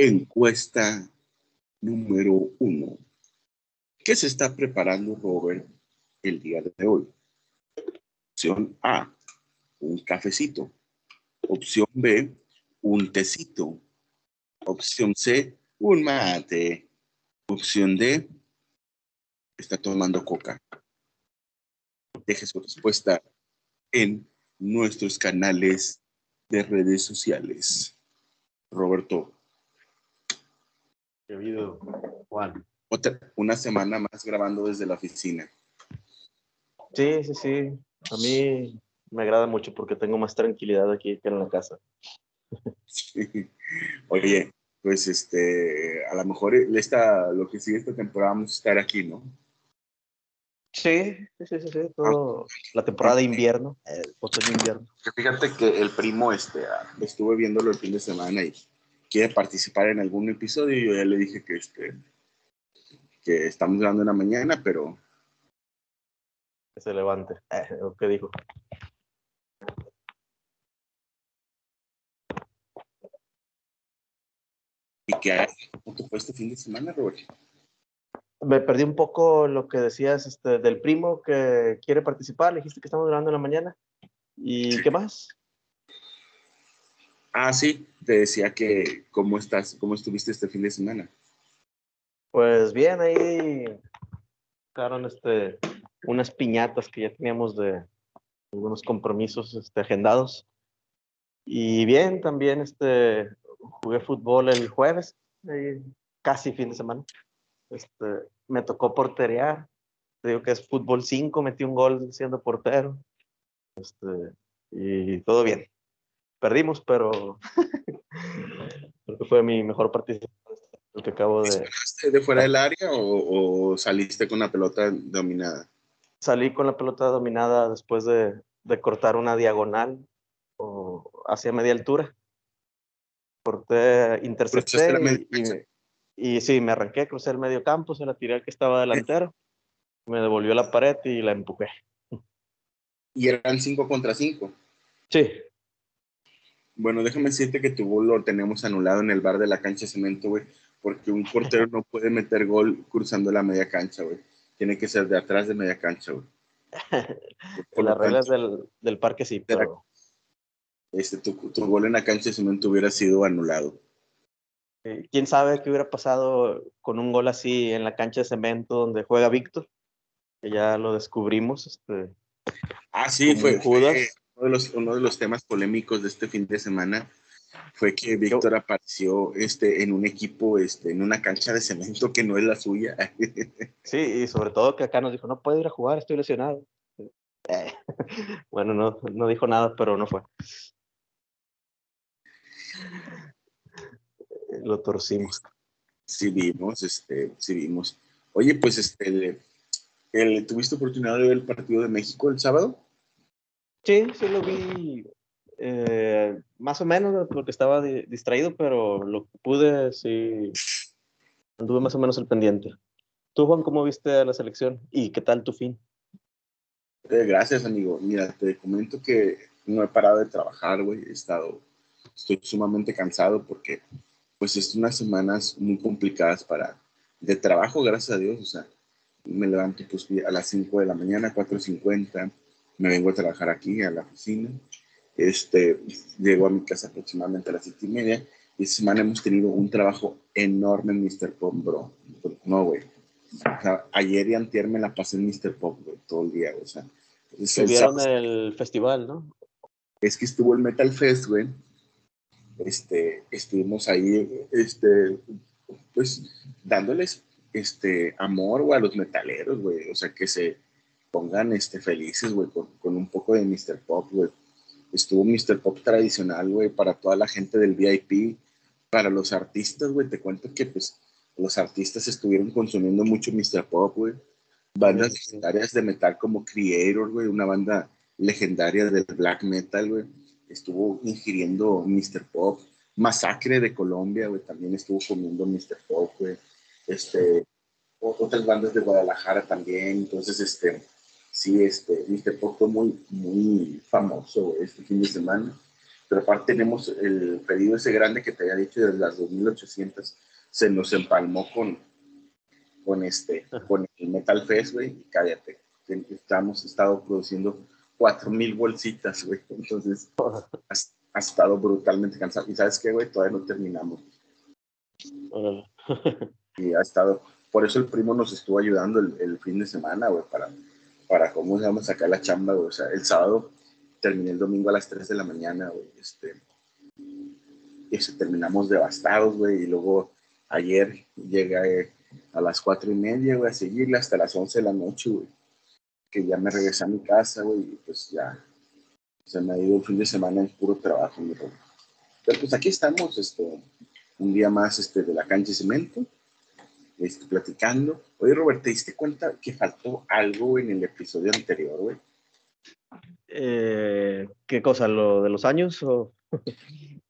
Encuesta número uno. ¿Qué se está preparando Robert el día de hoy? Opción A, un cafecito. Opción B, un tecito. Opción C, un mate. Opción D, está tomando coca. Deje su respuesta en nuestros canales de redes sociales. Roberto. Querido Juan. Otra, una semana más grabando desde la oficina. Sí, sí, sí. A mí me agrada mucho porque tengo más tranquilidad aquí que en la casa. Sí. Oye, pues este, a lo mejor esta, lo que sigue esta temporada vamos a estar aquí, ¿no? Sí, sí, sí, sí, todo la temporada de invierno, eh, otoño-invierno. Fíjate que el primo este, ah, estuve viéndolo el fin de semana y quiere participar en algún episodio yo ya le dije que, este, que estamos grabando en la mañana, pero... Que se levante. Eh, ¿Qué dijo? ¿Y qué te fue este fin de semana, Robert? Me perdí un poco lo que decías este, del primo que quiere participar. Le dijiste que estamos grabando en la mañana. ¿Y qué más? Ah, sí, te decía que cómo estás, cómo estuviste este fin de semana. Pues bien, ahí tocaron este, unas piñatas que ya teníamos de algunos compromisos este, agendados. Y bien, también este, jugué fútbol el jueves, ahí, casi fin de semana. Este, me tocó porterear. Te digo que es fútbol 5, metí un gol siendo portero. Este, y todo bien. Perdimos, pero creo que fue mi mejor participación. Que acabo de. ¿Saliste de fuera del área o, o, saliste con la pelota dominada? Salí con la pelota dominada después de, de cortar una diagonal o hacia media altura. Corté, intercepté y, y, y, sí, me arranqué, crucé el medio campo, se la tiré al que estaba delantero, me devolvió la pared y la empujé. ¿Y eran 5 contra 5? Sí. Bueno, déjame decirte que tu gol lo tenemos anulado en el bar de la cancha de cemento, güey, porque un portero no puede meter gol cruzando la media cancha, güey. Tiene que ser de atrás de media cancha, güey. Las reglas del, del, parque sí, pero... Este, tu, tu, gol en la cancha de cemento hubiera sido anulado. ¿Quién sabe qué hubiera pasado con un gol así en la cancha de cemento donde juega Víctor? Que ya lo descubrimos. Este, ah, sí, fue, fue uno, de los, uno de los temas polémicos de este fin de semana fue que Víctor apareció este, en un equipo, este, en una cancha de cemento que no es la suya. Sí, y sobre todo que acá nos dijo, no puedo ir a jugar, estoy lesionado. Eh, bueno, no, no dijo nada, pero no fue. Lo torcimos. Sí vimos, este, sí vimos. Oye, pues, este, el, el, ¿tuviste oportunidad de ver el partido de México el sábado? Sí, sí lo vi eh, más o menos porque estaba di distraído, pero lo pude, sí, anduve más o menos el pendiente. ¿Tú, Juan, cómo viste la selección y qué tal tu fin? Eh, gracias, amigo. Mira, te comento que no he parado de trabajar, güey. He estado, estoy sumamente cansado porque, pues, es unas semanas muy complicadas para, de trabajo, gracias a Dios. O sea, me levanto pues, a las 5 de la mañana, 4.50, me vengo a trabajar aquí a la oficina este, llego a mi casa aproximadamente a las siete y media. Y esta semana hemos tenido un trabajo enorme en Mr. Pop, bro. No, güey. O sea, ayer y antier me la pasé en Mr. Pop, güey, todo el día, o sea. Estuvieron el, el festival, ¿no? Es que estuvo el Metal Fest, güey. Este, estuvimos ahí, este, pues, dándoles, este, amor, güey, a los metaleros, güey. O sea, que se pongan, este, felices, güey, con, con un poco de Mr. Pop, güey estuvo Mr. Pop tradicional, güey, para toda la gente del VIP, para los artistas, güey, te cuento que pues los artistas estuvieron consumiendo mucho Mr. Pop, güey. Bandas sí, sí. legendarias de metal como Creator, güey, una banda legendaria del black metal, güey, estuvo ingiriendo Mr. Pop. Masacre de Colombia, güey, también estuvo comiendo Mr. Pop, güey. Este, otras bandas de Guadalajara también, entonces, este, sí, este. Pop fue muy, muy famoso este fin de semana. pero aparte tenemos el pedido ese grande que te había dicho de las 2.800, se nos empalmó con, con, este, con el Metal Fest, güey, cállate, estamos estado produciendo 4.000 bolsitas, güey, entonces ha, estado brutalmente cansado. Y sabes qué, güey, todavía no terminamos. y ha estado, por eso el primo nos estuvo ayudando el, fin de semana, güey, para, para cómo vamos a sacar la chamba, güey, o sea, el sábado terminé el domingo a las 3 de la mañana, güey, este, y se terminamos devastados, güey, y luego ayer llegué a las 4 y media, güey, a seguirle hasta las 11 de la noche, güey, que ya me regresé a mi casa, güey, y pues ya se me ha ido el fin de semana en puro trabajo, mi Pero pues aquí estamos, este, un día más este, de la cancha de cemento, este, platicando. Oye, Robert, ¿te diste cuenta que faltó algo en el episodio anterior, güey? Eh, ¿Qué cosa? ¿Lo de los años o...?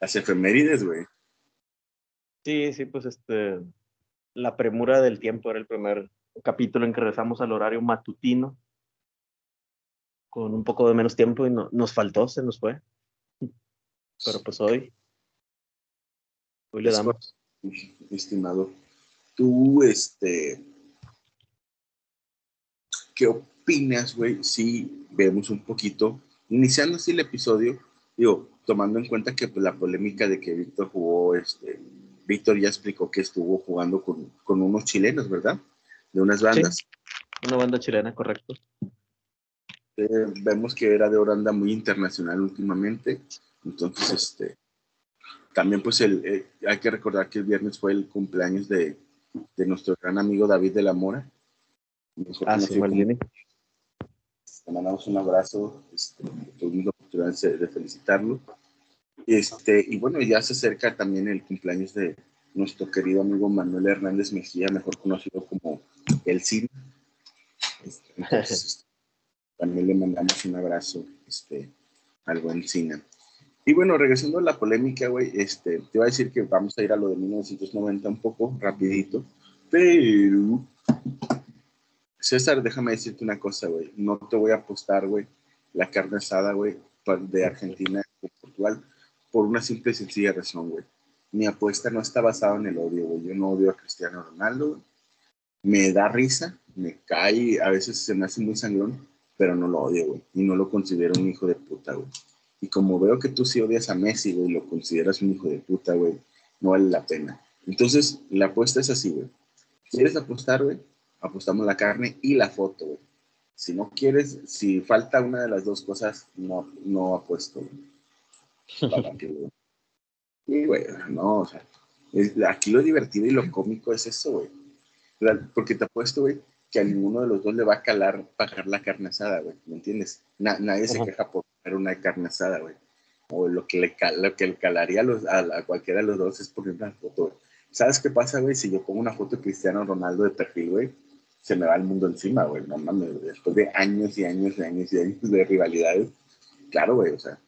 Las efemérides, güey. Sí, sí, pues este... La premura del tiempo era el primer capítulo en que regresamos al horario matutino con un poco de menos tiempo y no, nos faltó, se nos fue. Pero pues hoy, hoy le damos. Estimado, tú, este, ¿qué opinas, güey? Si vemos un poquito, iniciando así el episodio, digo, tomando en cuenta que pues, la polémica de que Víctor jugó, este, Víctor ya explicó que estuvo jugando con, con unos chilenos, ¿verdad? De unas bandas. Una banda chilena, correcto. Eh, vemos que era de Oranda muy internacional últimamente, entonces, este, también pues el, eh, hay que recordar que el viernes fue el cumpleaños de, de nuestro gran amigo David de la Mora. Ah, sí, le mandamos un abrazo, este, tuvimos la oportunidad de, felicitarlo. Este, y bueno, ya se acerca también el cumpleaños de nuestro querido amigo Manuel Hernández Mejía, mejor conocido como El Cine. Este, entonces, también le mandamos un abrazo este, al buen Cine. Y bueno, regresando a la polémica, güey, este, te voy a decir que vamos a ir a lo de 1990 un poco, rapidito, pero César, déjame decirte una cosa, güey. No te voy a apostar, güey, la carne asada, güey, de Argentina o Portugal, por una simple y sencilla razón, güey. Mi apuesta no está basada en el odio, güey. Yo no odio a Cristiano Ronaldo, güey. Me da risa, me cae, a veces se me hace muy sangrón, pero no lo odio, güey. Y no lo considero un hijo de puta, güey. Y como veo que tú sí odias a Messi, güey, lo consideras un hijo de puta, güey, no vale la pena. Entonces, la apuesta es así, güey. ¿Quieres apostar, güey? apostamos la carne y la foto, güey. Si no quieres, si falta una de las dos cosas, no, no apuesto, güey. y, güey, no, o sea, aquí lo divertido y lo cómico es eso, güey. Porque te apuesto, güey, que a ninguno de los dos le va a calar pagar la carne asada, güey. ¿Me entiendes? nadie se queja por una carne asada, güey. O lo que le, lo que le calaría a, los, a, cualquiera de los dos es poner una foto. ¿Sabes qué pasa, güey? Si yo pongo una foto de Cristiano Ronaldo de perfil, güey, se me va el mundo encima, güey, no mames, después de años y años y años y años de rivalidades, claro, güey, o sea,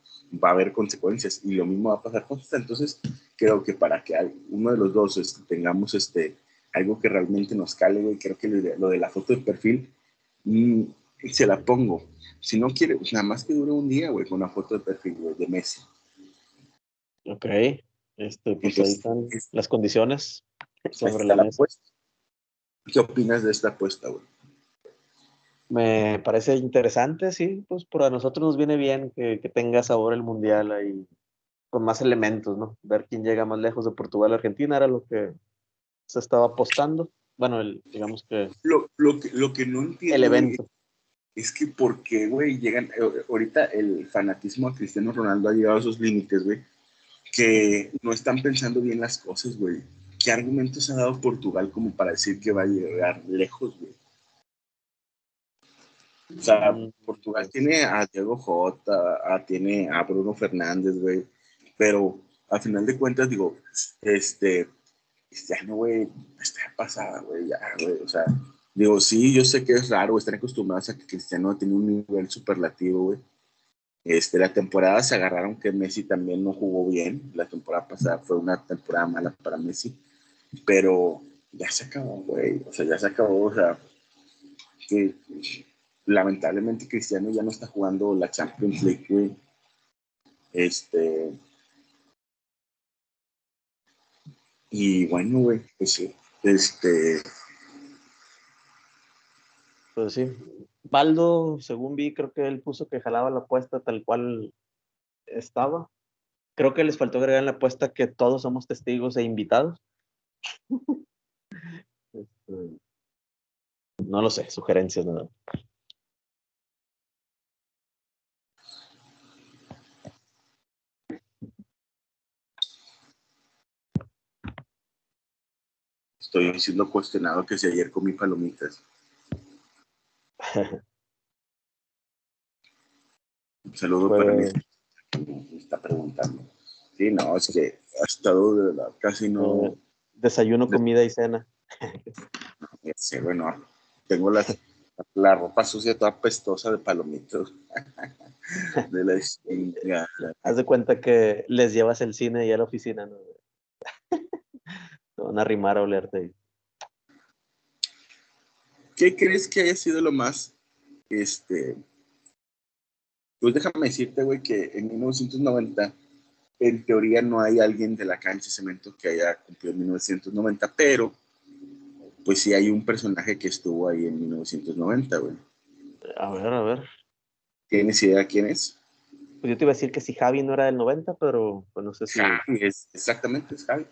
va a haber consecuencias y lo mismo va a pasar con esta, entonces creo que para que uno de los dos este, tengamos este, algo que realmente nos cale, güey, creo que lo de, la foto de perfil, mm, se la pongo, si no quiere, pues nada más que dure un día, güey, con una foto de perfil, güey, de Messi. Ok, este, pues ahí están las condiciones sobre la mesa. ¿Qué opinas de esta apuesta, güey? Me parece interesante, sí, pues para nosotros nos viene bien que, tenga sabor el mundial ahí con más elementos, ¿no? Ver quién llega más lejos de Portugal a Argentina era lo que se estaba apostando. Bueno, el, digamos que... Lo, que... lo que no entiendo... El evento. Es que por qué, güey, llegan... Eh, ahorita el fanatismo a Cristiano Ronaldo ha llegado a esos límites, güey, que no están pensando bien las cosas, güey. ¿qué argumentos ha dado Portugal como para decir que va a llegar lejos, güey? O sea, mm. Portugal tiene a Diego Jota, tiene a Bruno Fernández, güey, pero al final de cuentas, digo, este, Cristiano, güey, está pasada, güey, ya, güey, o sea, digo, sí, yo sé que es raro, estar acostumbrados a que Cristiano tiene un nivel superlativo, güey, este, la temporada se agarraron que Messi también no jugó bien. La temporada pasada fue una temporada mala para Messi pero ya se acabó, güey, o sea, ya se acabó, o sea, que lamentablemente Cristiano ya no está jugando la Champions League, güey. Este. Y bueno, güey, pues sí. Este. Pues sí. Baldo, según vi, creo que él puso que jalaba la apuesta tal cual estaba. Creo que les faltó agregar en la apuesta que todos somos testigos e invitados. Este, no lo sé, sugerencias, nada. Estoy siendo cuestionado que si ayer comí palomitas. Un saludo para mí. Pues Me está preguntando. Sí, no, es que ha estado de verdad, casi no. Eh, Desayuno, comida y cena. Sé, bueno, tengo la, la ropa sucia toda pestosa de palomitos. de la chingada. Haz de cuenta que les llevas el cine y a la oficina, ¿no? Te van a arrimar a olerte. ¿Qué crees que haya sido lo más, este, pues déjame decirte, güey, que en 1990, en teoría no hay alguien de la cancha de cemento que haya cumplido en 1990, pero pues sí hay un personaje que estuvo ahí en 1990, güey. A ver, a ver. ¿Tienes idea quién es? Pues yo te iba a decir que si Javi no era del 90, pero pues no sé si. Javi, es, exactamente, es Javi.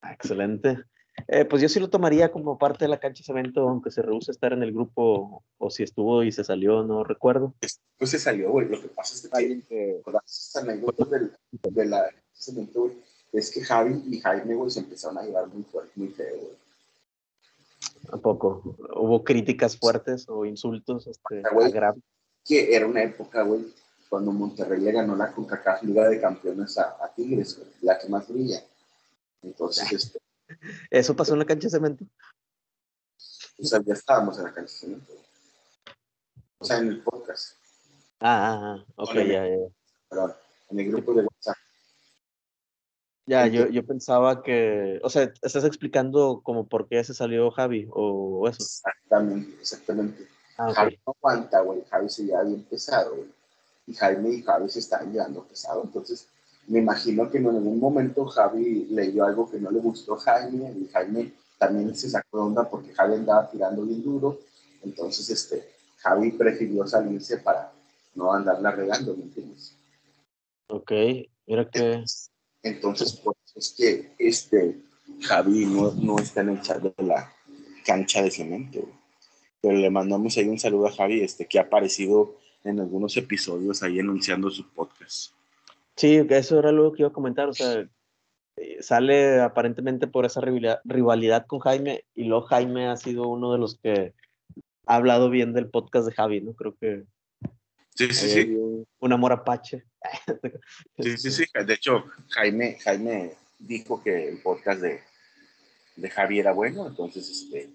Ah, Excelente. Eh, pues yo sí lo tomaría como parte de la cancha de cemento, aunque se rehúse a estar en el grupo, o si estuvo y se salió, no recuerdo. Pues se salió, güey. Lo que pasa es que que las anécdotas del, de la cemento, güey, es que Javi y Jaime, güey, se empezaron a llevar muy fuerte, muy feo, güey. Tampoco. Hubo críticas fuertes o insultos este, Ah, güey. Que era una época, güey, cuando Monterrey le ganó la CONCACAF Liga de Campeones a, a Tigres, güey, la que más brilla. Entonces, este, Eso pasó en la cancha de cemento. o sea, ya estábamos en la cancha de cemento. O sea, en el podcast, Ah, ah, ah, ok, ya, ya. en el grupo de WhatsApp. Ya, yo, yo pensaba que, o sea, estás explicando como por qué se salió Javi o eso. Exactamente, exactamente. Ah. Javi no aguanta, güey. Javi se lleva bien pesado, güey. Y Jaime y Javi se están llevando pesado. Entonces, me imagino que en algún momento Javi leyó algo que no le gustó a Jaime y Jaime también se sacó de onda porque Javi andaba tirando bien duro. Entonces, este, Javi prefirió salirse para no andarla regando, ¿me entiendes? Ok, mira que, Entonces, por eso es que este Javi no, no está en el chat de la cancha de cemento. Pero le mandamos ahí un saludo a Javi, este, que ha aparecido en algunos episodios ahí anunciando su podcast. Sí, eso era lo que iba a comentar, o sea, eh, sale aparentemente por esa rivalidad, rivalidad con Jaime y luego Jaime ha sido uno de los que ha hablado bien del podcast de Javi, ¿no? Creo que Sí, sí, sí. un, amor apache. Sí, sí, sí. De hecho, Jaime, Jaime dijo que el podcast de, de Javi era bueno, entonces, este,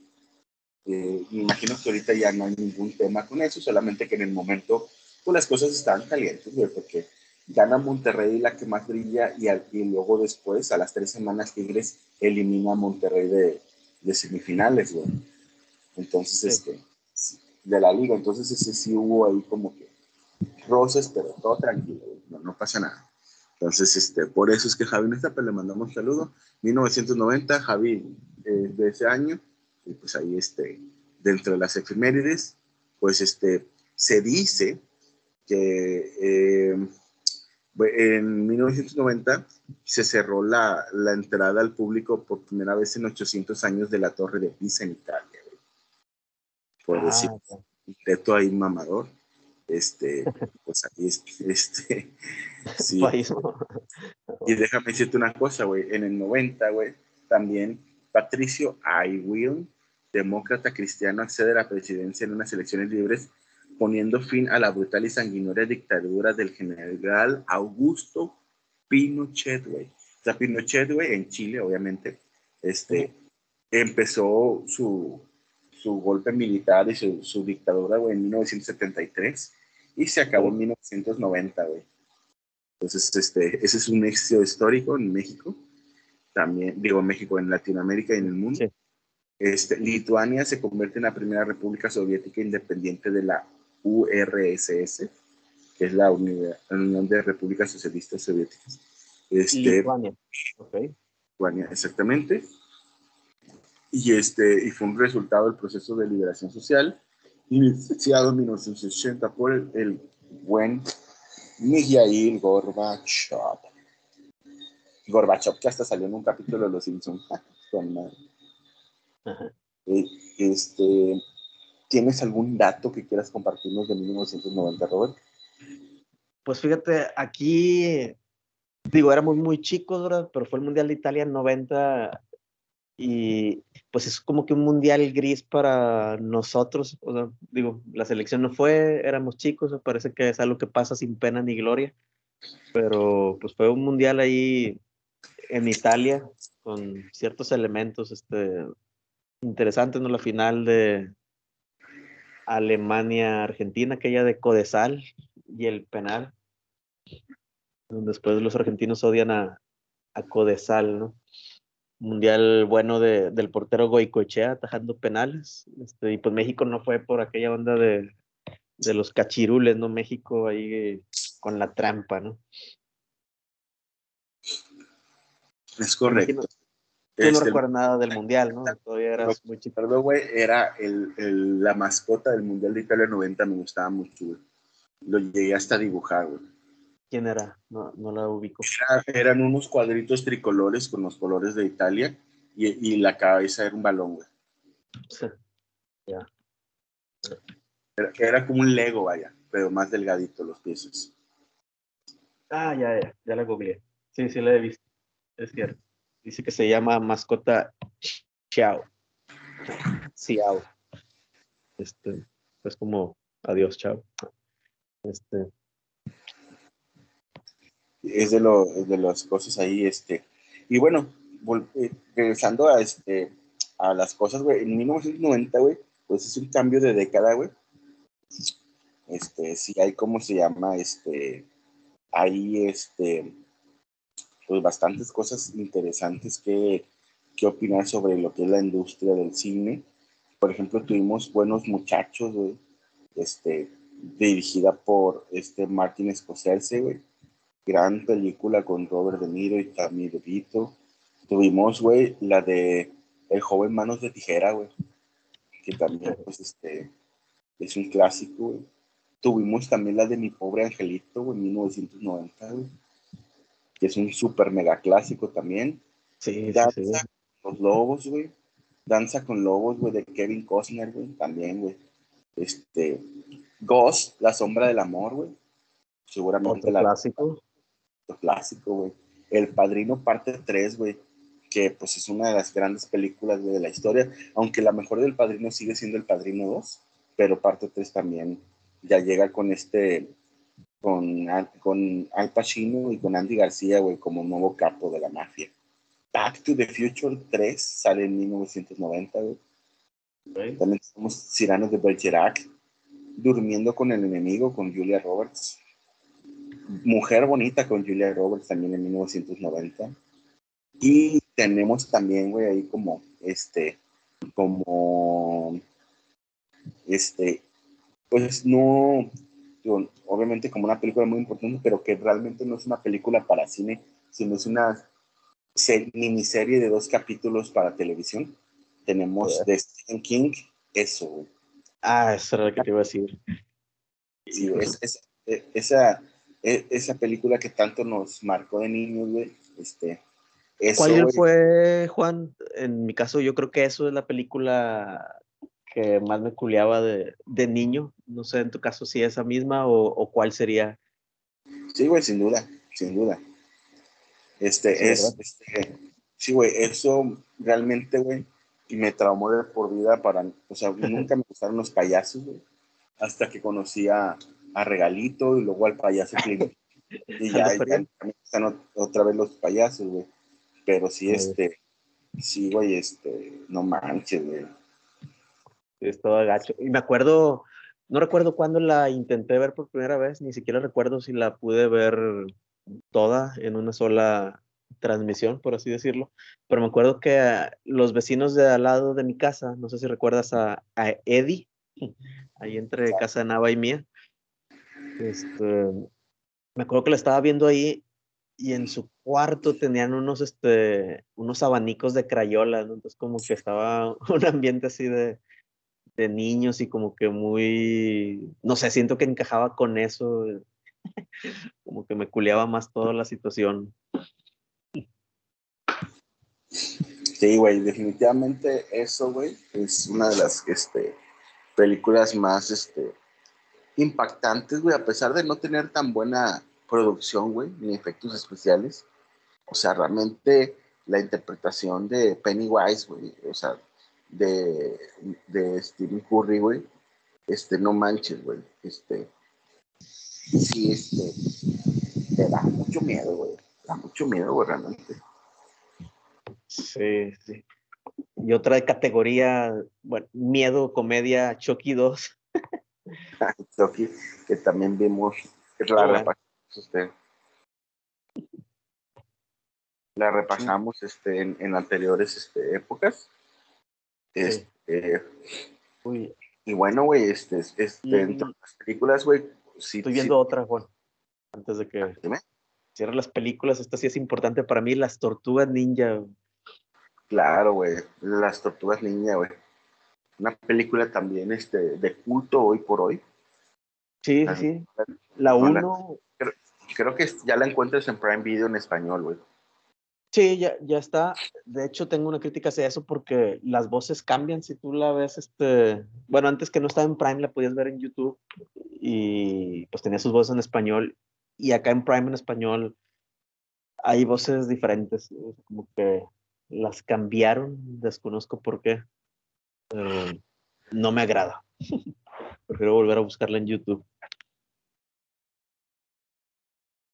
eh, me imagino que ahorita ya no hay ningún tema con eso, solamente que en el momento, pues las cosas estaban calientes, güey, porque gana Monterrey la que más brilla y, al- y luego después, a las tres semanas, Tigres elimina a Monterrey de, de semifinales, güey. Entonces, Sí. este, de la liga, entonces ese sí hubo ahí como que roces, pero todo tranquilo, güey, no, no pasa nada. Entonces, este, por eso es que Javi no está, pero le mandamos un saludo. 1990, Javi eh, de ese año, y pues ahí, este, dentro de las efemérides, pues, este, se dice que eh, en 1990 se cerró la, la entrada al público por primera vez en 800 años de la Torre de Pisa en Italia. güey. Por decir, Ah, ok. un teto ahí mamador. Este, pues ahí, este, sí. País, ¿no? Y déjame decirte una cosa, güey. En el 90, güey, también Patricio Aylwin, demócrata cristiano, accede a la presidencia en unas elecciones libres, poniendo fin a la brutal y sanguinaria dictadura del general Augusto Pinochet, güey. O sea, Pinochet, güey, en Chile, obviamente, este, empezó su, su golpe militar y su, su dictadura, güey, en 1973 y se acabó en 1990, güey. Entonces, este, ese es un éxito histórico en México, también, digo, México, en Latinoamérica y en el mundo. Sí. Este, Lituania se convierte en la primera república soviética independiente de la URSS. que es la Unión de Repúblicas Socialistas Soviéticas. Este, Lituania. Ok. Lituania, exactamente. Y, este, y fue un resultado del proceso de liberación social iniciado en 1980 por el, el buen Mikhail Gorbachev. Gorbachev, que hasta salió en un capítulo de Los Simpsons. Con madre. Ajá. Eh, Este, ¿Tienes algún dato que quieras compartirnos de 1990, Robert? Pues fíjate, aquí, digo, éramos muy chicos, ¿verdad? Pero fue el Mundial de Italia en 90 y pues es como que un mundial gris para nosotros. O sea, digo, la selección no fue, éramos chicos, me parece que es algo que pasa sin pena ni gloria. Pero pues fue un mundial ahí en Italia con ciertos elementos este, interesantes, ¿no? La final de Alemania-Argentina, aquella de Codesal y el penal. Después los argentinos odian a, a Codesal, ¿no? Mundial bueno de, del portero Goicoechea atajando penales. Este, y pues México no fue por aquella onda de, de los cachirules, ¿no? México ahí eh, con la trampa, ¿no? Es correcto. Tú no Este, recuerdas nada del mundial, ¿no? Todavía eras muy chico. Güey, era el, el- la mascota del Mundial de Italia 90, me gustaba mucho, güey. Lo llegué hasta a dibujar, güey. ¿Quién era? No, no la ubico. Era- eran unos cuadritos tricolores con los colores de Italia y, y la cabeza era un balón, güey. Era, era como un Lego, vaya, pero más delgadito los piezas. Ah, ya, ya, ya la googleé. Sí, sí la he visto. Es cierto. Dice que se llama mascota Xiao. Xiao. Este, es como adiós, chao. Este, Es de, lo, de las cosas ahí, este. Y bueno, eh, regresando a, este, a las cosas, güey, en 1990, güey, pues es un cambio de década, güey. Este, sí hay, ¿cómo se llama? Este, hay, este, pues bastantes cosas interesantes que, que opinar sobre lo que es la industria del cine. Por ejemplo, tuvimos Buenos Muchachos, güey, este, dirigida por este Martin Scorsese, güey. Gran película con Robert De Niro y Tammy DeVito. Tuvimos, güey, la de El joven Manos de Tijera, güey, que también, pues, este, es un clásico, güey. Tuvimos también la de Mi Pobre Angelito, güey, en 1990, güey, que es un súper mega clásico también. sí, Danza sí. con los lobos, güey. Danza con lobos, güey, de Kevin Costner, güey, también, güey. Este, Ghost, La Sombra del Amor, güey. Seguramente Otro la clásico. clásico, güey. El Padrino parte 3, güey, que pues es una de las grandes películas güey, de la historia, aunque la mejor del Padrino sigue siendo El Padrino 2, pero parte 3 también ya llega con este, con, Al- con Al Pacino y con Andy García, güey, como nuevo capo de la mafia. Back to the Future 3 sale en 1990, güey. También tenemos Ciranos de Bergerac, Durmiendo con el enemigo con Julia Roberts. Mujer bonita con Julia Roberts también en 1990. Y tenemos también, güey, ahí como, este, como, este, pues no, digo, obviamente como una película muy importante, pero que realmente no es una película para cine, sino es una se- miniserie de dos capítulos para televisión. Tenemos de Stephen King, eso, güey. Ah, eso era lo que te iba a decir. Sí, es, es- e- esa, e- esa película que tanto nos marcó de niños, güey. Este, eso, ¿Cuál fue, Juan? En mi caso, yo creo que eso es la película que más me culeaba de, de niño. No sé en tu caso si esa misma o, o cuál sería. Sí, güey, sin duda, sin duda. Este, Sí, es, este, sí, güey, eso realmente, güey, me traumó de por vida para, o sea, nunca me gustaron los payasos, güey, hasta que conocí a, a Regalito y luego al payaso Clint. Y ya, ya me gustan ot- otra vez los payasos, güey. Pero sí, este, sí, güey, este, no manches, güey. Estaba gacho. Y me acuerdo, no recuerdo cuándo la intenté ver por primera vez, ni siquiera recuerdo si la pude ver toda en una sola transmisión, por así decirlo. Pero me acuerdo que los vecinos de al lado de mi casa, no sé si recuerdas a, a Eddie, ahí entre casa de Nava y mía, Este, me acuerdo que la estaba viendo ahí y en su cuarto tenían unos, este, unos abanicos de crayola, ¿no? entonces como que estaba un ambiente así de, de niños y como que muy, no sé, siento que encajaba con eso, como que me culeaba más toda la situación. Sí, güey, definitivamente eso, güey, es una de las este, películas más este, impactantes, güey, a pesar de no tener tan buena producción, güey, ni efectos especiales. O sea, realmente la interpretación de Pennywise, güey, o sea, de, de Stephen Curry, güey, este, no manches, güey, este, sí, este, te da mucho miedo, güey, da mucho miedo, güey, realmente. Sí, sí. Y otra categoría, bueno, miedo, comedia, Chucky 2. Chucky, que también vimos, la usted. La repasamos este, en, anteriores este, épocas. Este, Y bueno, güey, este, este, entre las películas, güey. estoy viendo otra, Juan. Antes de que cierre las películas, esta sí es importante para mí, las tortugas ninja. Claro, güey, las tortugas ninja, güey. Una película también este, de culto hoy por hoy. Sí, sí. La 1. Creo, que ya la encuentras en Prime Video en español, güey. Sí, ya, ya está. De hecho, tengo una crítica hacia eso porque las voces cambian. Si tú la ves, este. Bueno, antes que no estaba en Prime, la podías ver en YouTube y pues tenía sus voces en español. Y acá en Prime en español hay voces diferentes. Como que las cambiaron, desconozco por qué. no me agrada. Prefiero volver a buscarla en YouTube.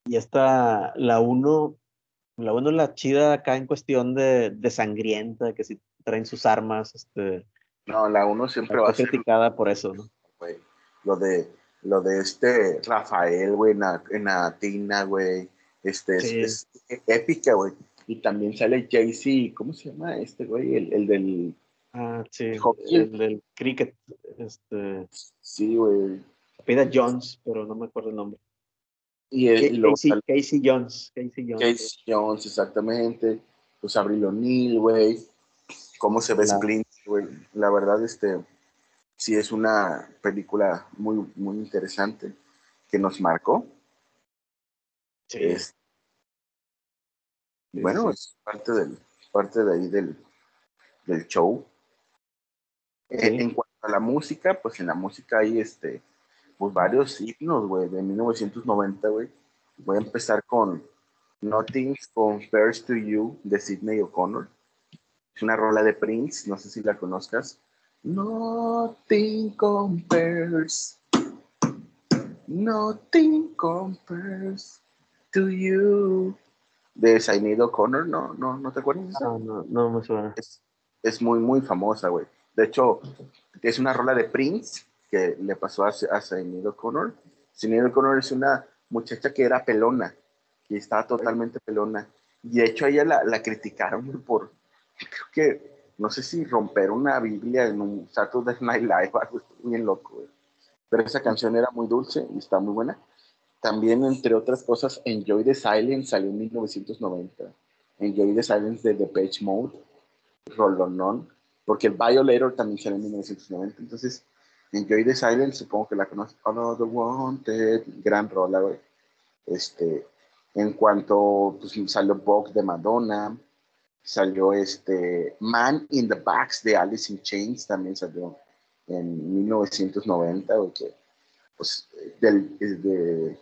Y esta, la 1, la 1 es la chida acá en cuestión de, de sangrienta, que si traen sus armas, este. No, la 1 siempre va a ser criticada por eso, ¿no? lo de lo de este Rafael, güey, en la, tina, güey. Este es, épica, güey. Y también sale Jay-Z, ¿cómo se llama este güey? El, el del. Ah, sí. El del cricket. Este. Sí, güey. Pida Jones, pero no me acuerdo el nombre. Y, el, Casey, Jones. Casey Jones. Casey Jones, exactamente. Pues Abril O'Neill, güey. Cómo se ve Splint, güey. La verdad, este. Sí, es una película muy, muy interesante que nos marcó. Sí. bueno, es parte del, parte de ahí del, del show. En, cuanto a la música, pues en la música hay este, pues varios himnos, güey, de 1990, güey. Voy a empezar con Nothing Compares to You de Sidney O'Connor. Es una rola de Prince, no sé si la conozcas. Nothing compares, nothing compares to you. De Sidney O'Connor, ¿no? ¿No, no te acuerdas? No, no, no me suena. Es, es muy, muy famosa, güey. De hecho, es una rola de Prince que le pasó a, a Sinead O'Connor. Sinead O'Connor es una muchacha que era pelona, y estaba totalmente pelona. Y de hecho a ella la, la criticaron por, creo que, no sé si romper una Biblia en un Saturday Night Live, algo bien loco, güey. Pero esa canción era muy dulce y está muy buena. También, entre otras cosas, Enjoy the Silence salió en 1990. Enjoy the Silence de Depeche Mode, Rolonón porque el Violator también salió en 1990, entonces Enjoy the Silence, supongo que la conoces, Another Wanted, gran rola, güey. Este, en cuanto pues, salió Box de Madonna, salió este Man in the Box de Alice in Chains, también salió en 1990, güey, que, pues, del, de,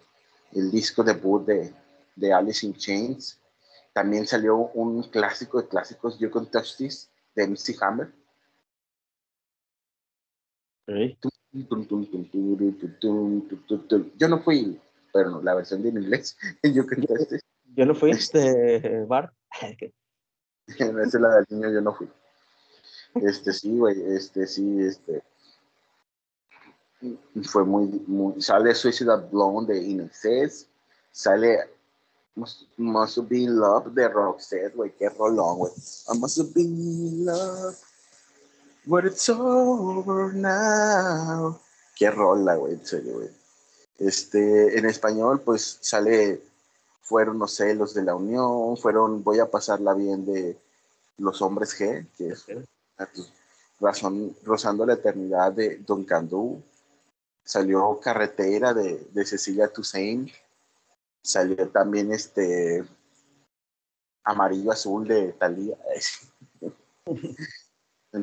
el disco debut de, de Alice in Chains. También salió un clásico de clásicos, You Can Touch This, de MC Hammer. Yo no fui, pero no, la versión de en inglés. Yo, yo no fui este bar. Esa es la del niño, yo no fui. Este sí, güey, este sí, este. Fue muy, muy. Sale Suicide Blonde de Inexcess. Sale Must, must Be Love de Roxette, güey, qué rolón, güey. I must be love, but it's over now. Qué rola, güey, en serio, güey. Este, en español, pues sale, fueron, no sé, los de la Unión, fueron Voy a pasarla bien de los hombres G, que es razón, Rozando la Eternidad de Don Candú, salió Carretera de, de Cecilia Toussaint, salió también este Amarillo Azul de Talía.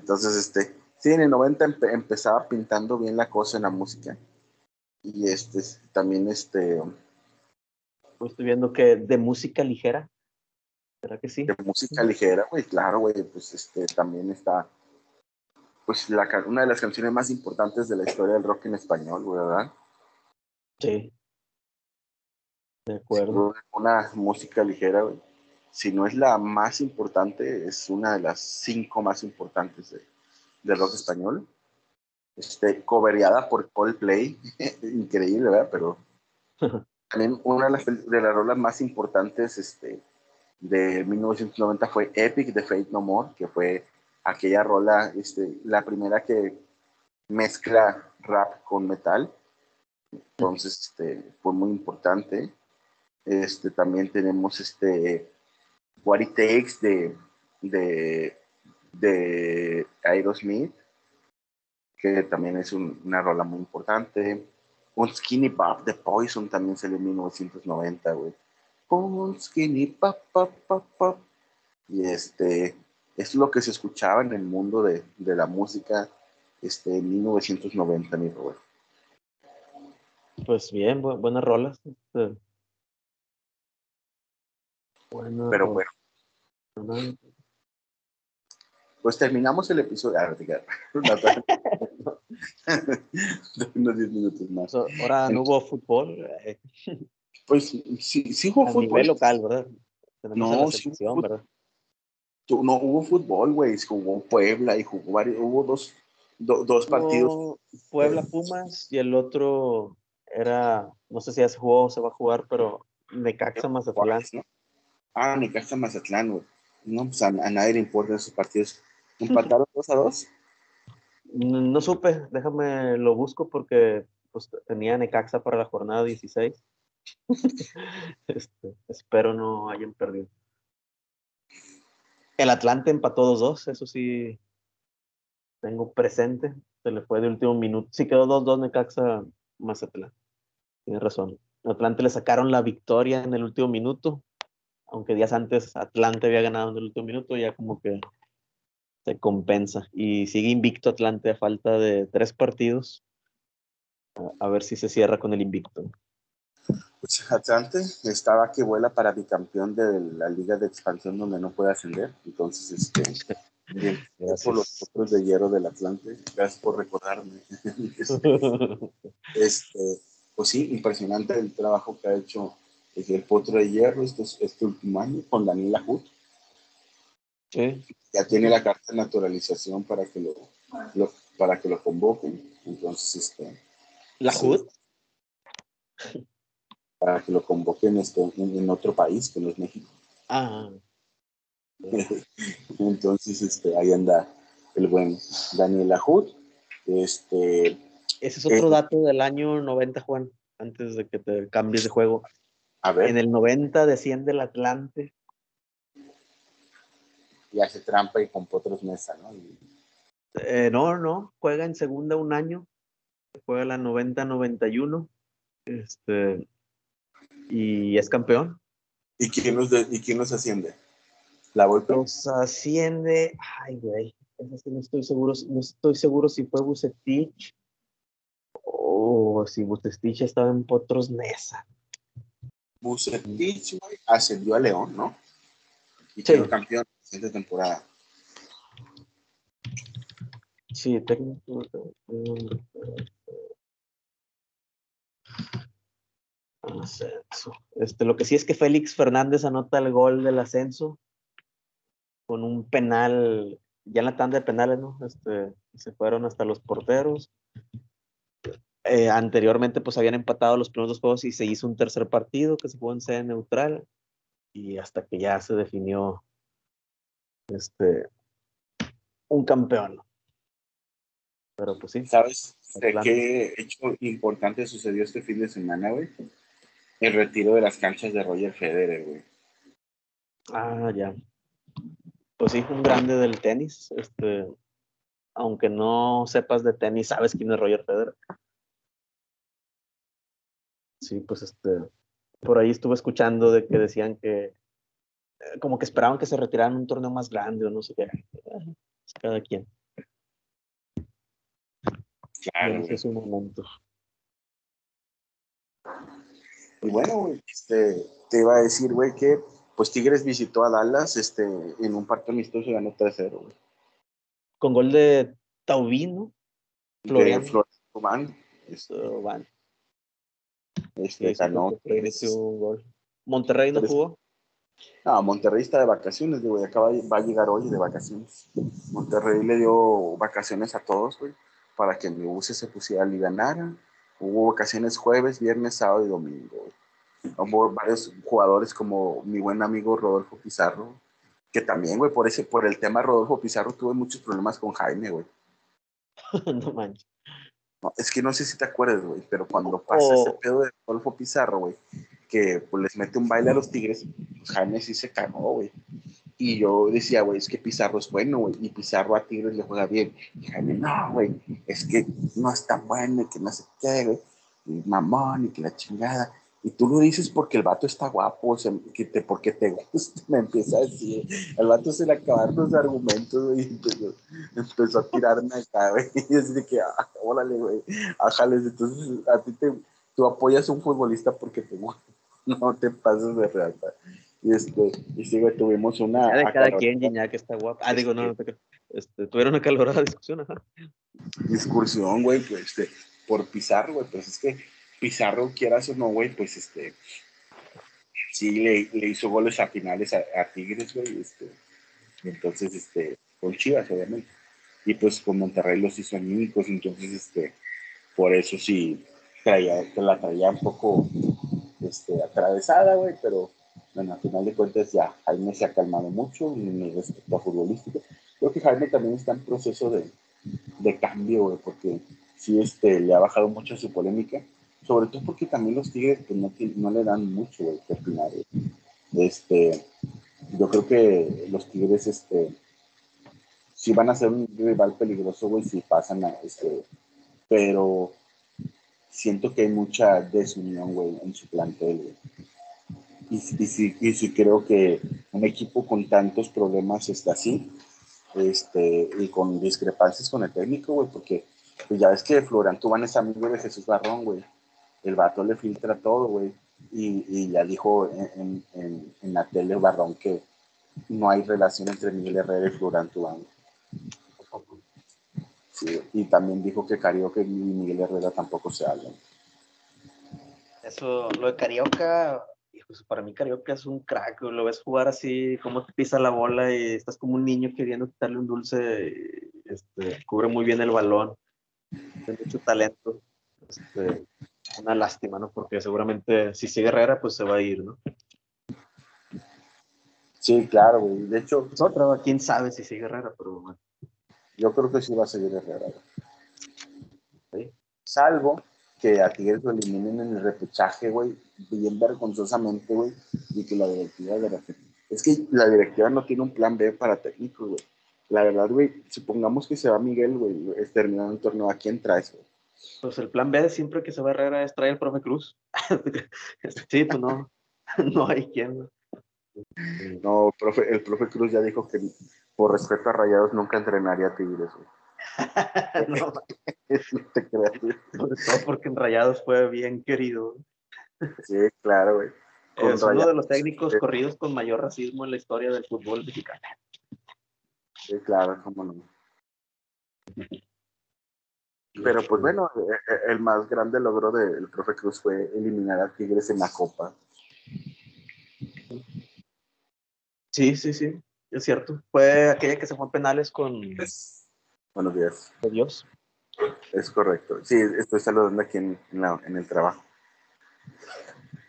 Entonces, este, sí, en el 90 empezaba pintando bien la cosa en la música. Y este, también este... Pues estoy viendo que de música ligera, ¿verdad que sí? De música ligera, güey, claro, güey, pues este, también está, pues la, una de las canciones más importantes de la historia del rock en español, güey, ¿verdad? Sí. De acuerdo. Una música ligera, güey. Si no es la más importante, es una de las cinco más importantes de, del rock español este, cobereada por Coldplay, increíble, ¿verdad? Pero también una de las, de las rolas más importantes este, de 1990 fue Epic de Fate No More, que fue aquella rola, este, la primera que mezcla rap con metal. Entonces, este, fue muy importante. Este, también tenemos este, What It Takes de, de, de Aerosmith que también es una rola muy importante. Un Skinny Pop de Poison también salió en 1990, güey. Un Skinny Pop, Pop, Pop, Pop. Y este, es lo que se escuchaba en el mundo de, de la música este, en 1990, mi güey. Pues bien, buenas rolas. Este. Pero bueno pues terminamos el episodio. Ah, unos 10 minutos más. Ahora no hubo fútbol. Eh. Pues sí, sí hubo fútbol. nivel local, ¿verdad? no, sí hubo, ¿verdad? No hubo fútbol, güey. Jugó Puebla y jugó varios. Hubo dos, dos partidos. Puebla Pumas y el otro era, no sé si ya se jugó o se va a jugar, pero Necaxa Mazatlán. Ah, Necaxa Mazatlán, güey. No, pues a, a nadie le importan esos partidos. ¿Empataron 2 a 2? No, supe, déjame lo busco porque pues, tenía Necaxa para la jornada 16. este, espero no hayan perdido. El Atlante empató 2-2, eso sí tengo presente. Se le fue de último minuto. Sí quedó 2-2 Necaxa Mazatlán. Tienes razón. Atlante le sacaron la victoria en el último minuto. Aunque días antes Atlante había ganado en el último minuto, ya como que se compensa. Y sigue invicto Atlante a falta de tres partidos. A, ver si se cierra con el invicto. Pues Atlante estaba que vuela para bicampeón de la liga de expansión donde no puede ascender. Entonces, este, bien, gracias por los potros de hierro del Atlante. Gracias por recordarme. este, pues sí, impresionante el trabajo que ha hecho el potro de hierro este, este último año con Daniel Ajut ya tiene la carta de naturalización para que lo, para que lo convoquen. Entonces, este. ¿La HUD? Para que lo convoquen este, en, otro país que no es México. Ah. Entonces, este, ahí anda el buen Daniel Ajud. Este, Ese es otro eh, dato del año 90, Juan, antes de que te cambies de juego. A ver. En el 90 desciende el Atlante y hace trampa y con Potros Mesa, ¿no? Eh, no, no, juega en segunda un año, juega la 90-91, este, y es campeón. ¿Y quién nos, ¿y quién nos asciende? ¿La Volpe? Nos asciende, ay, güey, no estoy seguro, no estoy seguro si fue Bucetich o si Bucetich estaba en Potros Mesa. Bucetich, ascendió a León, ¿no? Y sí. quedó campeón esta temporada. Sí, técnico. Este, lo que sí es que Félix Fernández anota el gol del ascenso con un penal, ya en la tanda de penales, ¿no? Este, se fueron hasta los porteros. Eh, anteriormente, pues habían empatado los primeros dos juegos y se hizo un tercer partido que se jugó en sede neutral. Y hasta que ya se definió este, un campeón. Pero pues sí. ¿Sabes de qué hecho importante sucedió este fin de semana, güey? El retiro de las canchas de Roger Federer, güey. Ah, ya. Pues sí, un grande del tenis. Este, aunque no sepas de tenis, sabes quién es Roger Federer. Sí, pues este, por ahí estuve escuchando de que decían que eh, como que esperaban que se retiraran un torneo más grande o no sé qué. Cada quien. Claro. es un momento. Y bueno, güey, este, te iba a decir, güey, que pues Tigres visitó a Dallas este, en un partido amistoso y ganó 3-0, güey. Con gol de Taubino. Florian. De Florian Este, Van. Este, ganó. Un gol. ¿Monterrey no jugó? No, Monterrey está de vacaciones, güey. Acaba, va a llegar hoy de vacaciones. Monterrey le dio vacaciones a todos, güey, para que mi bus se pusiera y ganara. Hubo vacaciones jueves, viernes, sábado y domingo. Hubo varios jugadores como mi buen amigo Rodolfo Pizarro, que también, güey, por, ese, por el tema Rodolfo Pizarro tuve muchos problemas con Jaime, güey. no manches. No, es que no sé si te acuerdas, güey, pero cuando pasa ese oh. pedo de Rodolfo Pizarro, güey, que pues les mete un baile a los Tigres, pues Jaime sí se cagó, güey. Y yo decía, güey, es que Pizarro es bueno, güey, y Pizarro a Tigres le juega bien. Y Jaime, no, güey, es que no es tan bueno, y que no se qué, güey, y mamón, y que la chingada. Y tú lo dices porque el vato está guapo, o sea, que te, porque te gusta, me empieza a decir. El vato se le acabaron los argumentos, y empezó, a tirarme acá, güey. Y así de que, ah, órale, güey, ájales. Entonces, a ti te, tú apoyas a un futbolista porque te gusta no te pases de reata. Y este, y sí, güey, tuvimos una. de cada quien, que está guapa. Ah, digo, no, no te este, tuvieron una calorada discusión, ajá. Discusión, güey, pues, este, por Pizarro, güey, pues es que Pizarro, quieras o no, güey, pues este, sí le, le hizo goles a finales a, Tigres, güey, este, entonces, este, con Chivas, obviamente. Y pues con Monterrey los hizo anímicos, entonces, este, por eso sí, traía, la traía un poco este, atravesada, güey, pero bueno, al final de cuentas ya Jaime se ha calmado mucho en el respecto futbolístico. Creo que Jaime también está en proceso de, de cambio, güey, porque sí este, le ha bajado mucho su polémica, sobre todo porque también los Tigres pues, no, no le dan mucho, güey, que Este, yo creo que los Tigres, este, sí van a ser un rival peligroso, güey, si pasan a, este, pero siento que hay mucha desunión, güey, en su plantel, güey. Y, y, sí, y sí creo que un equipo con tantos problemas está así, este, y con discrepancias con el técnico, güey, porque pues ya ves que Florian Tubán es amigo de Jesús Barrón, güey. El vato le filtra todo, güey. Y, y, ya dijo en, la tele Barrón que no hay relación entre Miguel Herrera y Florian Tubán y también dijo que Carioca y Miguel Herrera tampoco se hablan. Eso, lo de Carioca, pues para mí Carioca es un crack, lo ves jugar así, como te pisa la bola y estás como un niño queriendo quitarle un dulce, este, cubre muy bien el balón, tiene mucho talento. Este, una lástima, ¿no? Porque seguramente si sigue Herrera, pues se va a ir, ¿no? Sí, claro, güey. De hecho, es otra, quién sabe si sigue Herrera, pero bueno. Yo creo que sí va a seguir Herrera. Salvo que a Tigres lo eliminen en el repechaje, güey, bien vergonzosamente, güey, y que la directiva de la... Es que la directiva no tiene un plan B para técnicos, güey. La verdad, güey, supongamos que se va Miguel, güey, terminando el torneo, ¿a quién traes, güey? Pues el plan B siempre que se va Herrera es traer al profe Cruz. sí, pues no, no hay quien. No, profe, el profe Cruz ya dijo que por respeto a Rayados, nunca entrenaría a Tigres, güey. no, te creas. Sobre todo porque en Rayados fue bien querido. Sí, claro, güey. Es uno de los técnicos corridos con mayor racismo en la historia del fútbol mexicano. Sí, claro, cómo no. Pero pues bueno, e, e, el más grande logro del profe Cruz fue eliminar a Tigres en la Copa. Sí, sí, sí es cierto. Fue aquella que se fue en penales con. Buenos días. Dios. Es correcto. Sí, estoy saludando aquí en, en, el trabajo.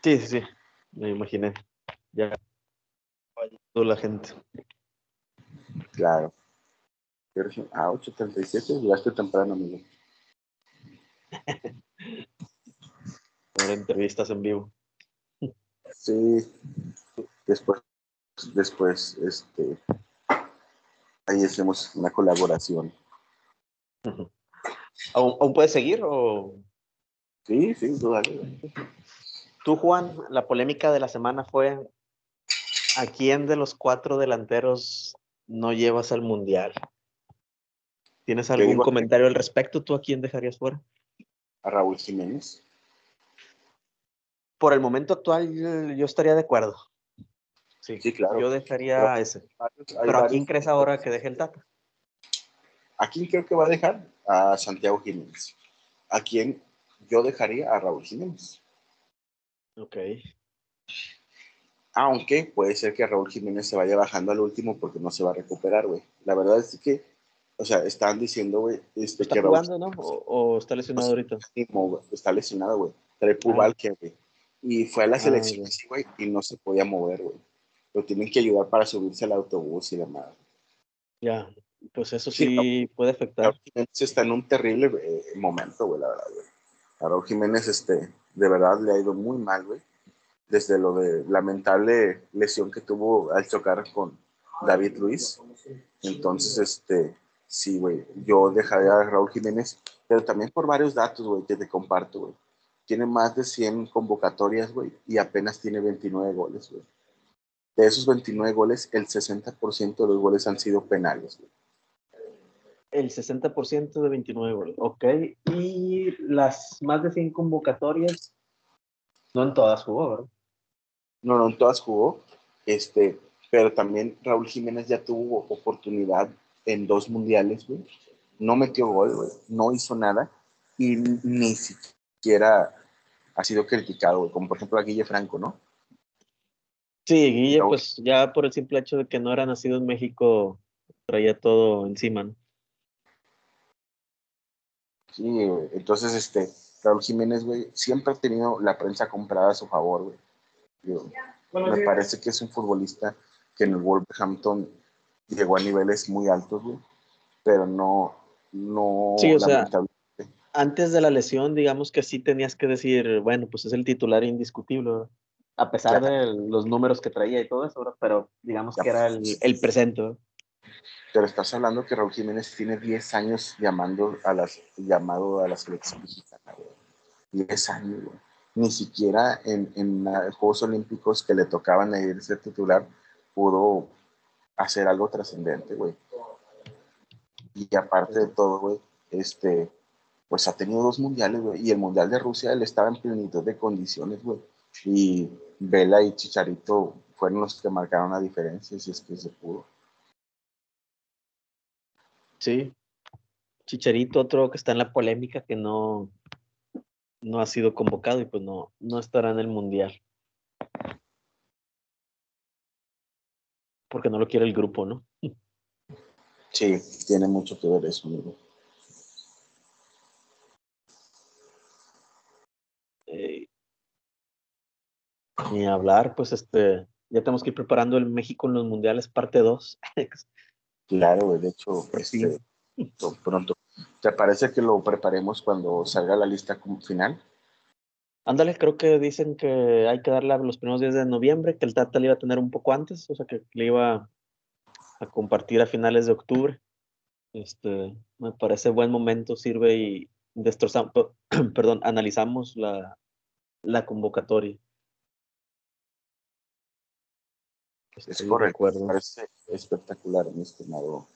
Sí, sí, sí. Me imaginé. Ya. Toda la gente. Claro. Ah, 8.37, llegaste temprano, amigo. Ahora entrevistas en vivo. Sí, después, después, este, ahí hacemos una colaboración. ¿Aún, ¿Aún, puedes seguir o...? Sí, sí, dale. Tú, Juan, la polémica de la semana fue ¿a quién de los cuatro delanteros no llevas al Mundial? ¿Tienes algún comentario al respecto? ¿Tú a quién dejarías fuera? A Raúl Jiménez. Por el momento actual, yo estaría de acuerdo. Sí, sí claro. Yo dejaría a ese. Pero ¿a quién crees ahora que deje el Tata? ¿A quién creo que va a dejar? A Santiago Jiménez. ¿A quién yo dejaría? A Raúl Jiménez. Ok. Aunque puede ser que Raúl Jiménez se vaya bajando al último porque no se va a recuperar, güey. La verdad es que, o sea, están diciendo, güey, este, ¿Está que jugando, no? ¿O, está lesionado ahorita? Está lesionado, güey. Trae que, güey. Y fue a la selección, ah, güey, y no se podía mover, güey. Lo tienen que ayudar para subirse al autobús y demás. Ya, pues eso sí, puede afectar. Raúl Jiménez está en un terrible eh, momento, güey, la verdad, güey. A Raúl Jiménez, este, de verdad le ha ido muy mal, güey desde lo de lamentable lesión que tuvo al chocar con David Luis. Entonces, este, sí, güey, yo dejaría a Raúl Jiménez, pero también por varios datos, güey, que te comparto, güey. Tiene más de 100 convocatorias, güey, y apenas tiene 29 goles, güey. De esos 29 goles, el 60% de los goles han sido penales, güey. El 60% de 29 goles, ok. Y las más de 100 convocatorias, no en todas jugó, ¿verdad? No, no en todas jugó, este, pero también Raúl Jiménez ya tuvo oportunidad en dos mundiales, güey. No metió gol, güey. No hizo nada y ni siquiera ha sido criticado, güey. Como por ejemplo a Guille Franco, ¿no? Sí, Guille, pues ya por el simple hecho de que no era nacido en México, traía todo encima, ¿no? Sí, güey. Entonces, este, Raúl Jiménez, güey, siempre ha tenido la prensa comprada a su favor, güey me parece que es un futbolista que en el Wolverhampton llegó a niveles muy altos, güey, pero no, no. Sí, o sea, antes de la lesión, digamos que sí tenías que decir, bueno, pues es el titular indiscutible, a pesar de los números que traía y todo eso, pero digamos que era el, el presente. Pero estás hablando que Raúl Jiménez tiene 10 años llamando a las, llamado a la selección mexicana, güey. 10 años, güey ni siquiera en, en Juegos Olímpicos que le tocaban a irse titular pudo hacer algo trascendente, güey. Y aparte de todo, güey, este, pues ha tenido dos mundiales, güey. Y el mundial de Rusia él estaba en plenitud de condiciones, güey. Y Vela y Chicharito fueron los que marcaron la diferencia, si es que se pudo. Sí. Chicharito, otro que está en la polémica, que no, no ha sido convocado y pues no, no estará en el Mundial. Porque no lo quiere el grupo, ¿no? Sí, tiene mucho que ver eso, amigo. ni hablar, pues este, ya tenemos que ir preparando el México en los mundiales parte 2. claro, de hecho, este, pronto. ¿Te parece que lo preparemos cuando salga la lista final? Ándale, creo que dicen que hay que darle los primeros días de noviembre, que el Tata le iba a tener un poco antes, o sea que le iba a compartir a finales de octubre. Este, me parece buen momento, sirve y destrozamos, perdón, analizamos la, la convocatoria. es correcto, me parece espectacular, mi estimado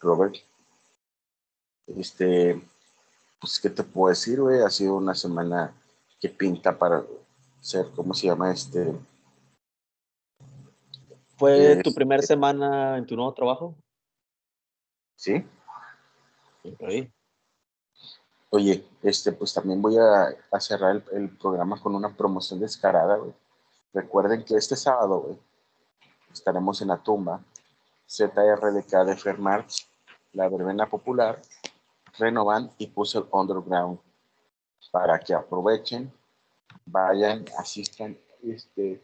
Robert. Este, pues, ¿qué te puedo decir, güey? Ha sido una semana que pinta para ser, ¿cómo se llama? Este. ¿Fue tu primera semana en tu nuevo trabajo? Sí. Oye, este, pues también voy a, cerrar el, programa con una promoción descarada, güey. Recuerden que este sábado, güey, estaremos en la tumba ZRDK de Fermar, la verbena popular, Renovan y Puzzle Underground para que aprovechen, vayan, asistan. Este,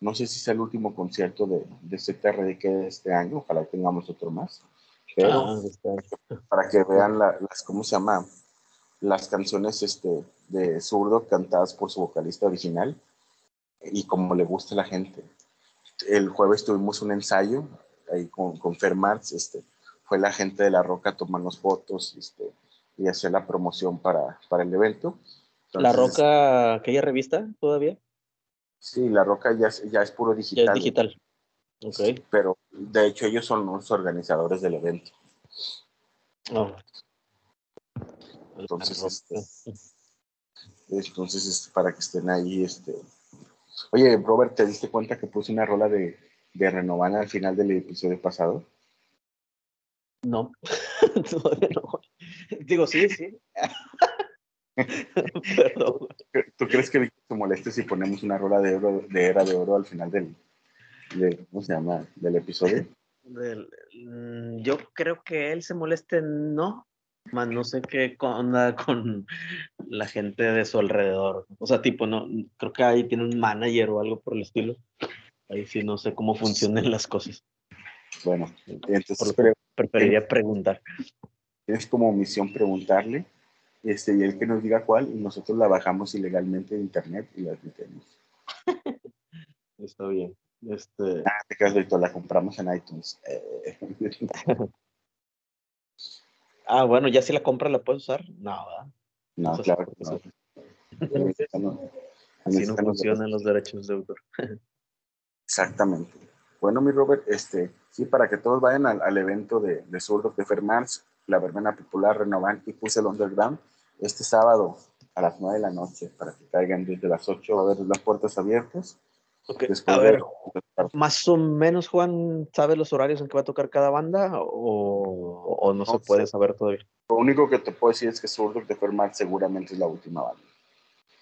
no sé si es el último concierto de, de CTRD que de este año, ojalá tengamos otro más. Pero Ah, para que vean la- las, ¿cómo se llama? Las canciones este, de zurdo cantadas por su vocalista original y como le gusta a la gente. El jueves tuvimos un ensayo ahí con, con Fer Marx, este, fue la gente de La Roca a tomarnos fotos este, y hacer la promoción para, para el evento. ¿La Roca, aquella revista todavía? Sí, La Roca ya es, ya es puro Ya digital. es digital. Ok. Pero de hecho ellos son los organizadores del evento. Oh. Entonces, Roca. Entonces, este, para que estén ahí, este. Oye, Robert, ¿te diste cuenta que puse una rola de, de Renovana al final del episodio pasado? No, todavía no. Digo, sí, sí. Perdón. ¿Tú crees que se moleste si ponemos una rola de, oro, de Era de Oro al final del, de, ¿cómo se llama? del episodio? Del- mm, yo creo que él se moleste, no. Más no sé qué onda con la gente de su alrededor. O sea, tipo, no, creo que ahí tiene un manager o algo por el estilo. Ahí sí no sé cómo funcionan las cosas. Bueno, entonces Por Preferiría preguntar. Tienes como misión preguntarle este, y él que nos diga cuál y nosotros la bajamos ilegalmente de internet y la admitemos. Está bien. Este, Ah, te quedas Víctor, la compramos en iTunes. Eh, ah, bueno, ya si la compra la puedes usar. No, ¿verdad? no, Eso claro que no. no- Así no funcionan los derechos de autor. Exactamente. Bueno, mi Robert, este, sí, para que todos vayan al, al evento de, de Zurdos de Fermars, la verbena popular Renovan y puse el underground este sábado a las 9 de la noche para que caigan desde las 8 a ver las puertas abiertas. Ok, Después A de- ver, más o menos, Juan, ¿sabes los horarios en que va a tocar cada banda o, o no se No puede sé. saber todavía? Lo único que te puedo decir es que Zurdos de Fermars seguramente es la última banda.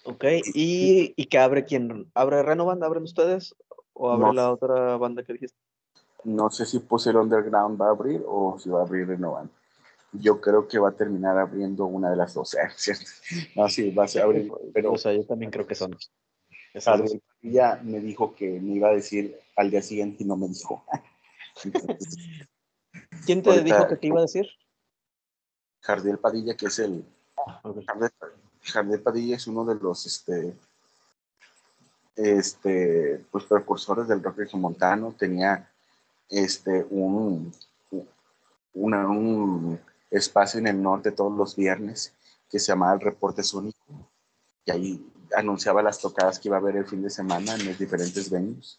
Ok, ¿y, y que abre quién? ¿Abre Renovand? ¿Abren ustedes? ¿O abre No la otra banda que dijiste? No sé si puse el underground va a abrir o si va a abrir Renovan. Yo creo que va a terminar abriendo una de las dos. ¿Cierto? No, sí, va a ser abrir, pero O sea, yo también creo que son. Padilla me dijo que me iba a decir al día siguiente y no me dijo. Entonces, ¿Quién te dijo que te iba a decir? Jardiel Padilla, que es el. Jardiel, Jardiel Padilla es uno de los este, este, pues, precursores del rock regiomontano. Tenía este, un, una- un espacio en el norte todos los viernes que se llamaba el Reporte Sónico. Y ahí anunciaba las tocadas que iba a haber el fin de semana en los diferentes venues.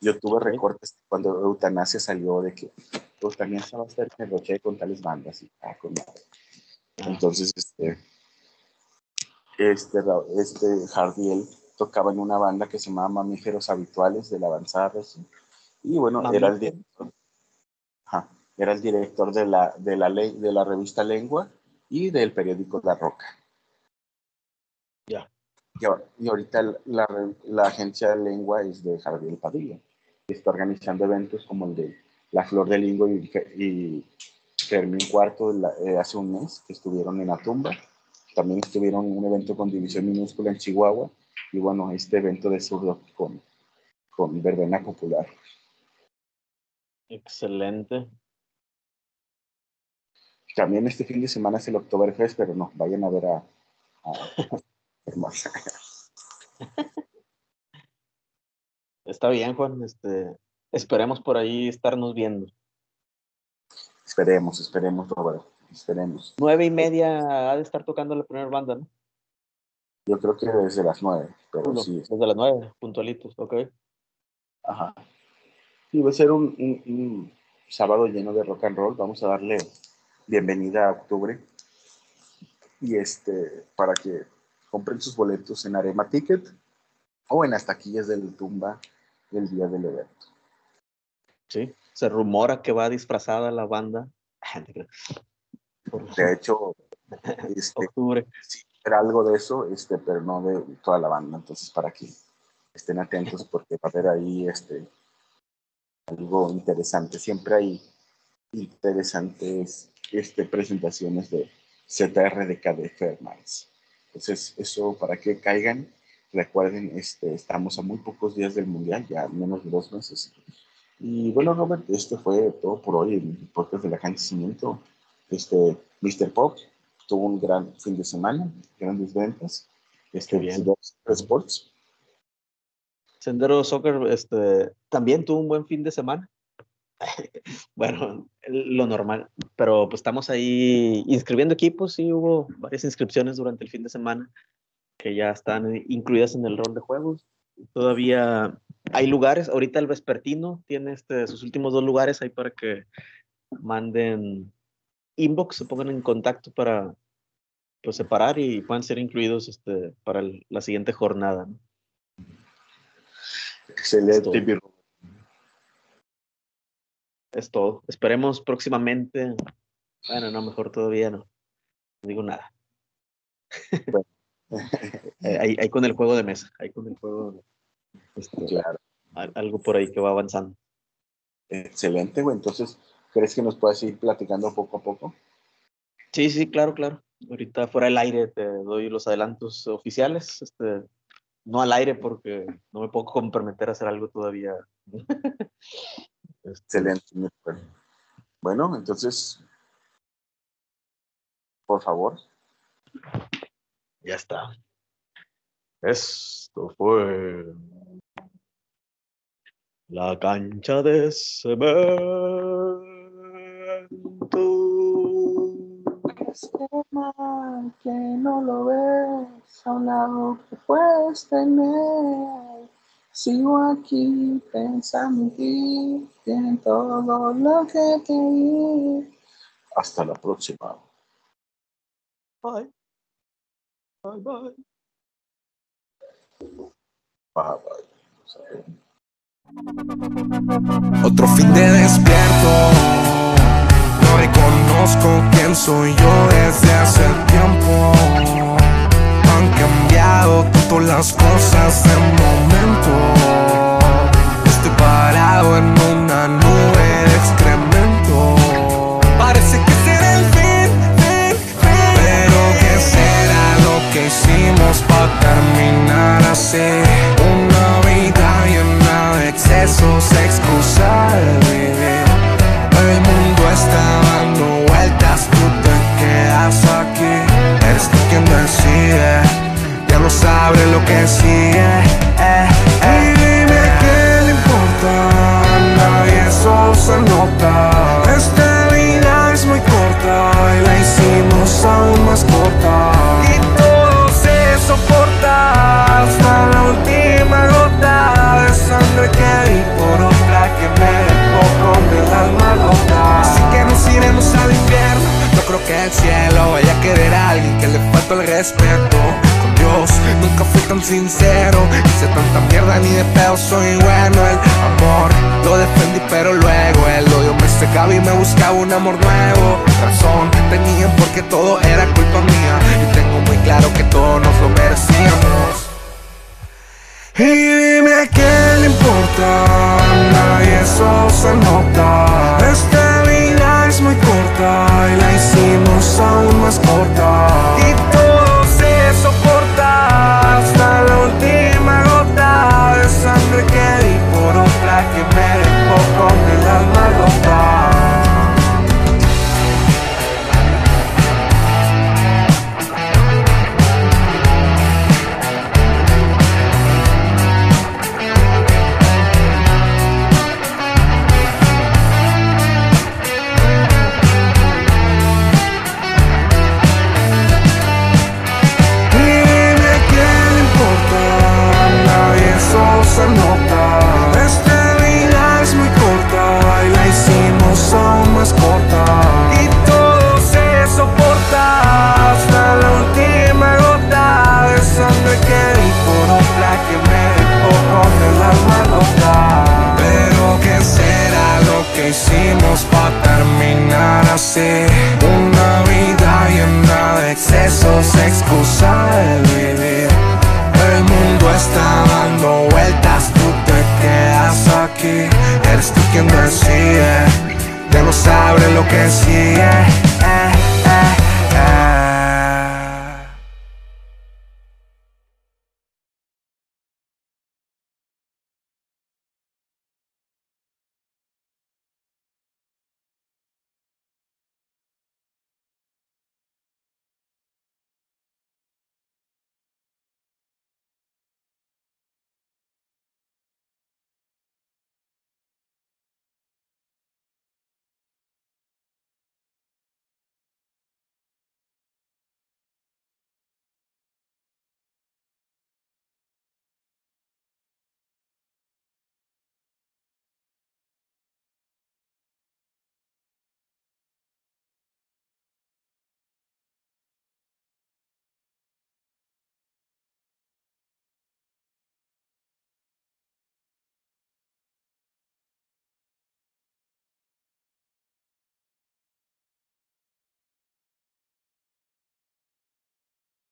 Yo tuve recortes cuando Eutanasia salió de que Eutanasia va a estar en el Roche con tales bandas. Y, ah, con Entonces, este, este, este Jardiel tocaba en una banda que se llamaba Mamíferos Habituales de la Avanzada Reci. Y bueno, era el, Mamíferos. director, era el director de la, de, la ley, de la revista Lengua y del periódico La Roca. Ya. Y, ahor- y ahorita la, agencia de Lengua es de Jardiel Padilla. Está organizando eventos como el de La Flor de Lingo y, y Fermín Cuarto la- eh, hace un mes, que estuvieron en la tumba. También estuvieron en un evento con División Minúscula en Chihuahua. Y bueno, este evento de zurdo con, con verbena popular. Excelente. También este fin de semana es el Oktoberfest, pero no, vayan a ver a... a- Hermosa. Está bien, Juan. Este, esperemos por ahí estarnos viendo. esperemos, esperemos, Roberto, esperemos. Nueve y media ha de estar tocando la primera banda, ¿no? Yo creo que desde las nueve, pero Uno, sí. Desde las nueve, puntualitos, ok. Ajá. Sí, va a ser un, un- un sábado lleno de rock and roll. Vamos a darle bienvenida a octubre. Y este, para que compren sus boletos en Arema Ticket o en las taquillas del Tumba el día del evento. Sí. Se rumora que va disfrazada la banda. De hecho, este, octubre. sí, era algo de eso, este, pero no de toda la banda. Entonces, para que estén atentos, porque va a haber ahí este, algo interesante. Siempre hay interesantes este, presentaciones de ZRDK de Fairmans. Entonces, eso para que caigan. Recuerden, este, estamos a muy pocos días del Mundial, ya menos de dos meses. Y bueno, Robert, este fue todo por hoy, el podcast del acontecimiento. Este, Mr. Pop tuvo un gran fin de semana, grandes ventas. Este, bien. Sports. Sendero Soccer este, también tuvo un buen fin de semana. bueno, lo normal, pero pues estamos ahí inscribiendo equipos y hubo varias inscripciones durante el fin de semana que ya están incluidas en el rol de juegos. Todavía hay lugares, ahorita el Vespertino tiene este, sus últimos dos lugares ahí para que manden inbox, se pongan en contacto para pues, separar y puedan ser incluidos este, para el- la siguiente jornada. ¿no? Excelente, Esto. Es todo. Esperemos próximamente. Bueno, no, mejor todavía no. No digo nada. Eh, ahí, ahí con el juego de mesa, ahí con el juego, este, Claro. al- algo por ahí que va avanzando. Excelente, güey. Entonces, ¿crees que nos puedes ir platicando poco a poco? Sí, sí, claro, claro. Ahorita fuera del aire te doy los adelantos oficiales. Este, no al aire porque no me puedo comprometer a hacer algo todavía. Este, Excelente. Bueno, entonces, por favor. Ya está. Esto fue la cancha de cemento. que no lo ves a un lado que puedes tener. Sigo aquí pensando en ti, en todo lo que te di. Hasta la próxima. Bye. Bye, bye. Bye, bye. Otro fin de despierto. No reconozco quién soy yo desde hace tiempo. Cambiado tanto las cosas de momento. Estoy parado en una nube de excremento. Parece que será el fin, fin, fin. Pero ¿qué será lo que hicimos para terminar así? Una vida llena de excesos, excusa de vivir. El mundo está dando vueltas, tú te quedas aquí. Eres tú quien decide, no sabes lo que sigue. eh, eh. Y dime qué le importa, nadie eso se nota. Esta vida es muy corta y la hicimos aún más corta. Y todo se soporta hasta la última gota de sangre que di por otra que me dejó con el alma rota. Así que nos iremos al infierno. No creo que el cielo vaya a querer a alguien que le falta el respeto. Tan sincero. Hice tanta mierda, ni de pedo soy bueno. El amor lo defendí, pero luego el odio me secaba y me buscaba un amor nuevo. Razón tenían porque todo era culpa mía. Y tengo muy claro que todos nos lo merecíamos. Y dime qué le importa, nadie eso se nota. Esta vida es muy corta y la hicimos aún más corta. Una vida llena de excesos, excusa de vivir. El mundo está dando vueltas, tú te quedas aquí. Eres tú quien decide, ya no sabes lo que sigue.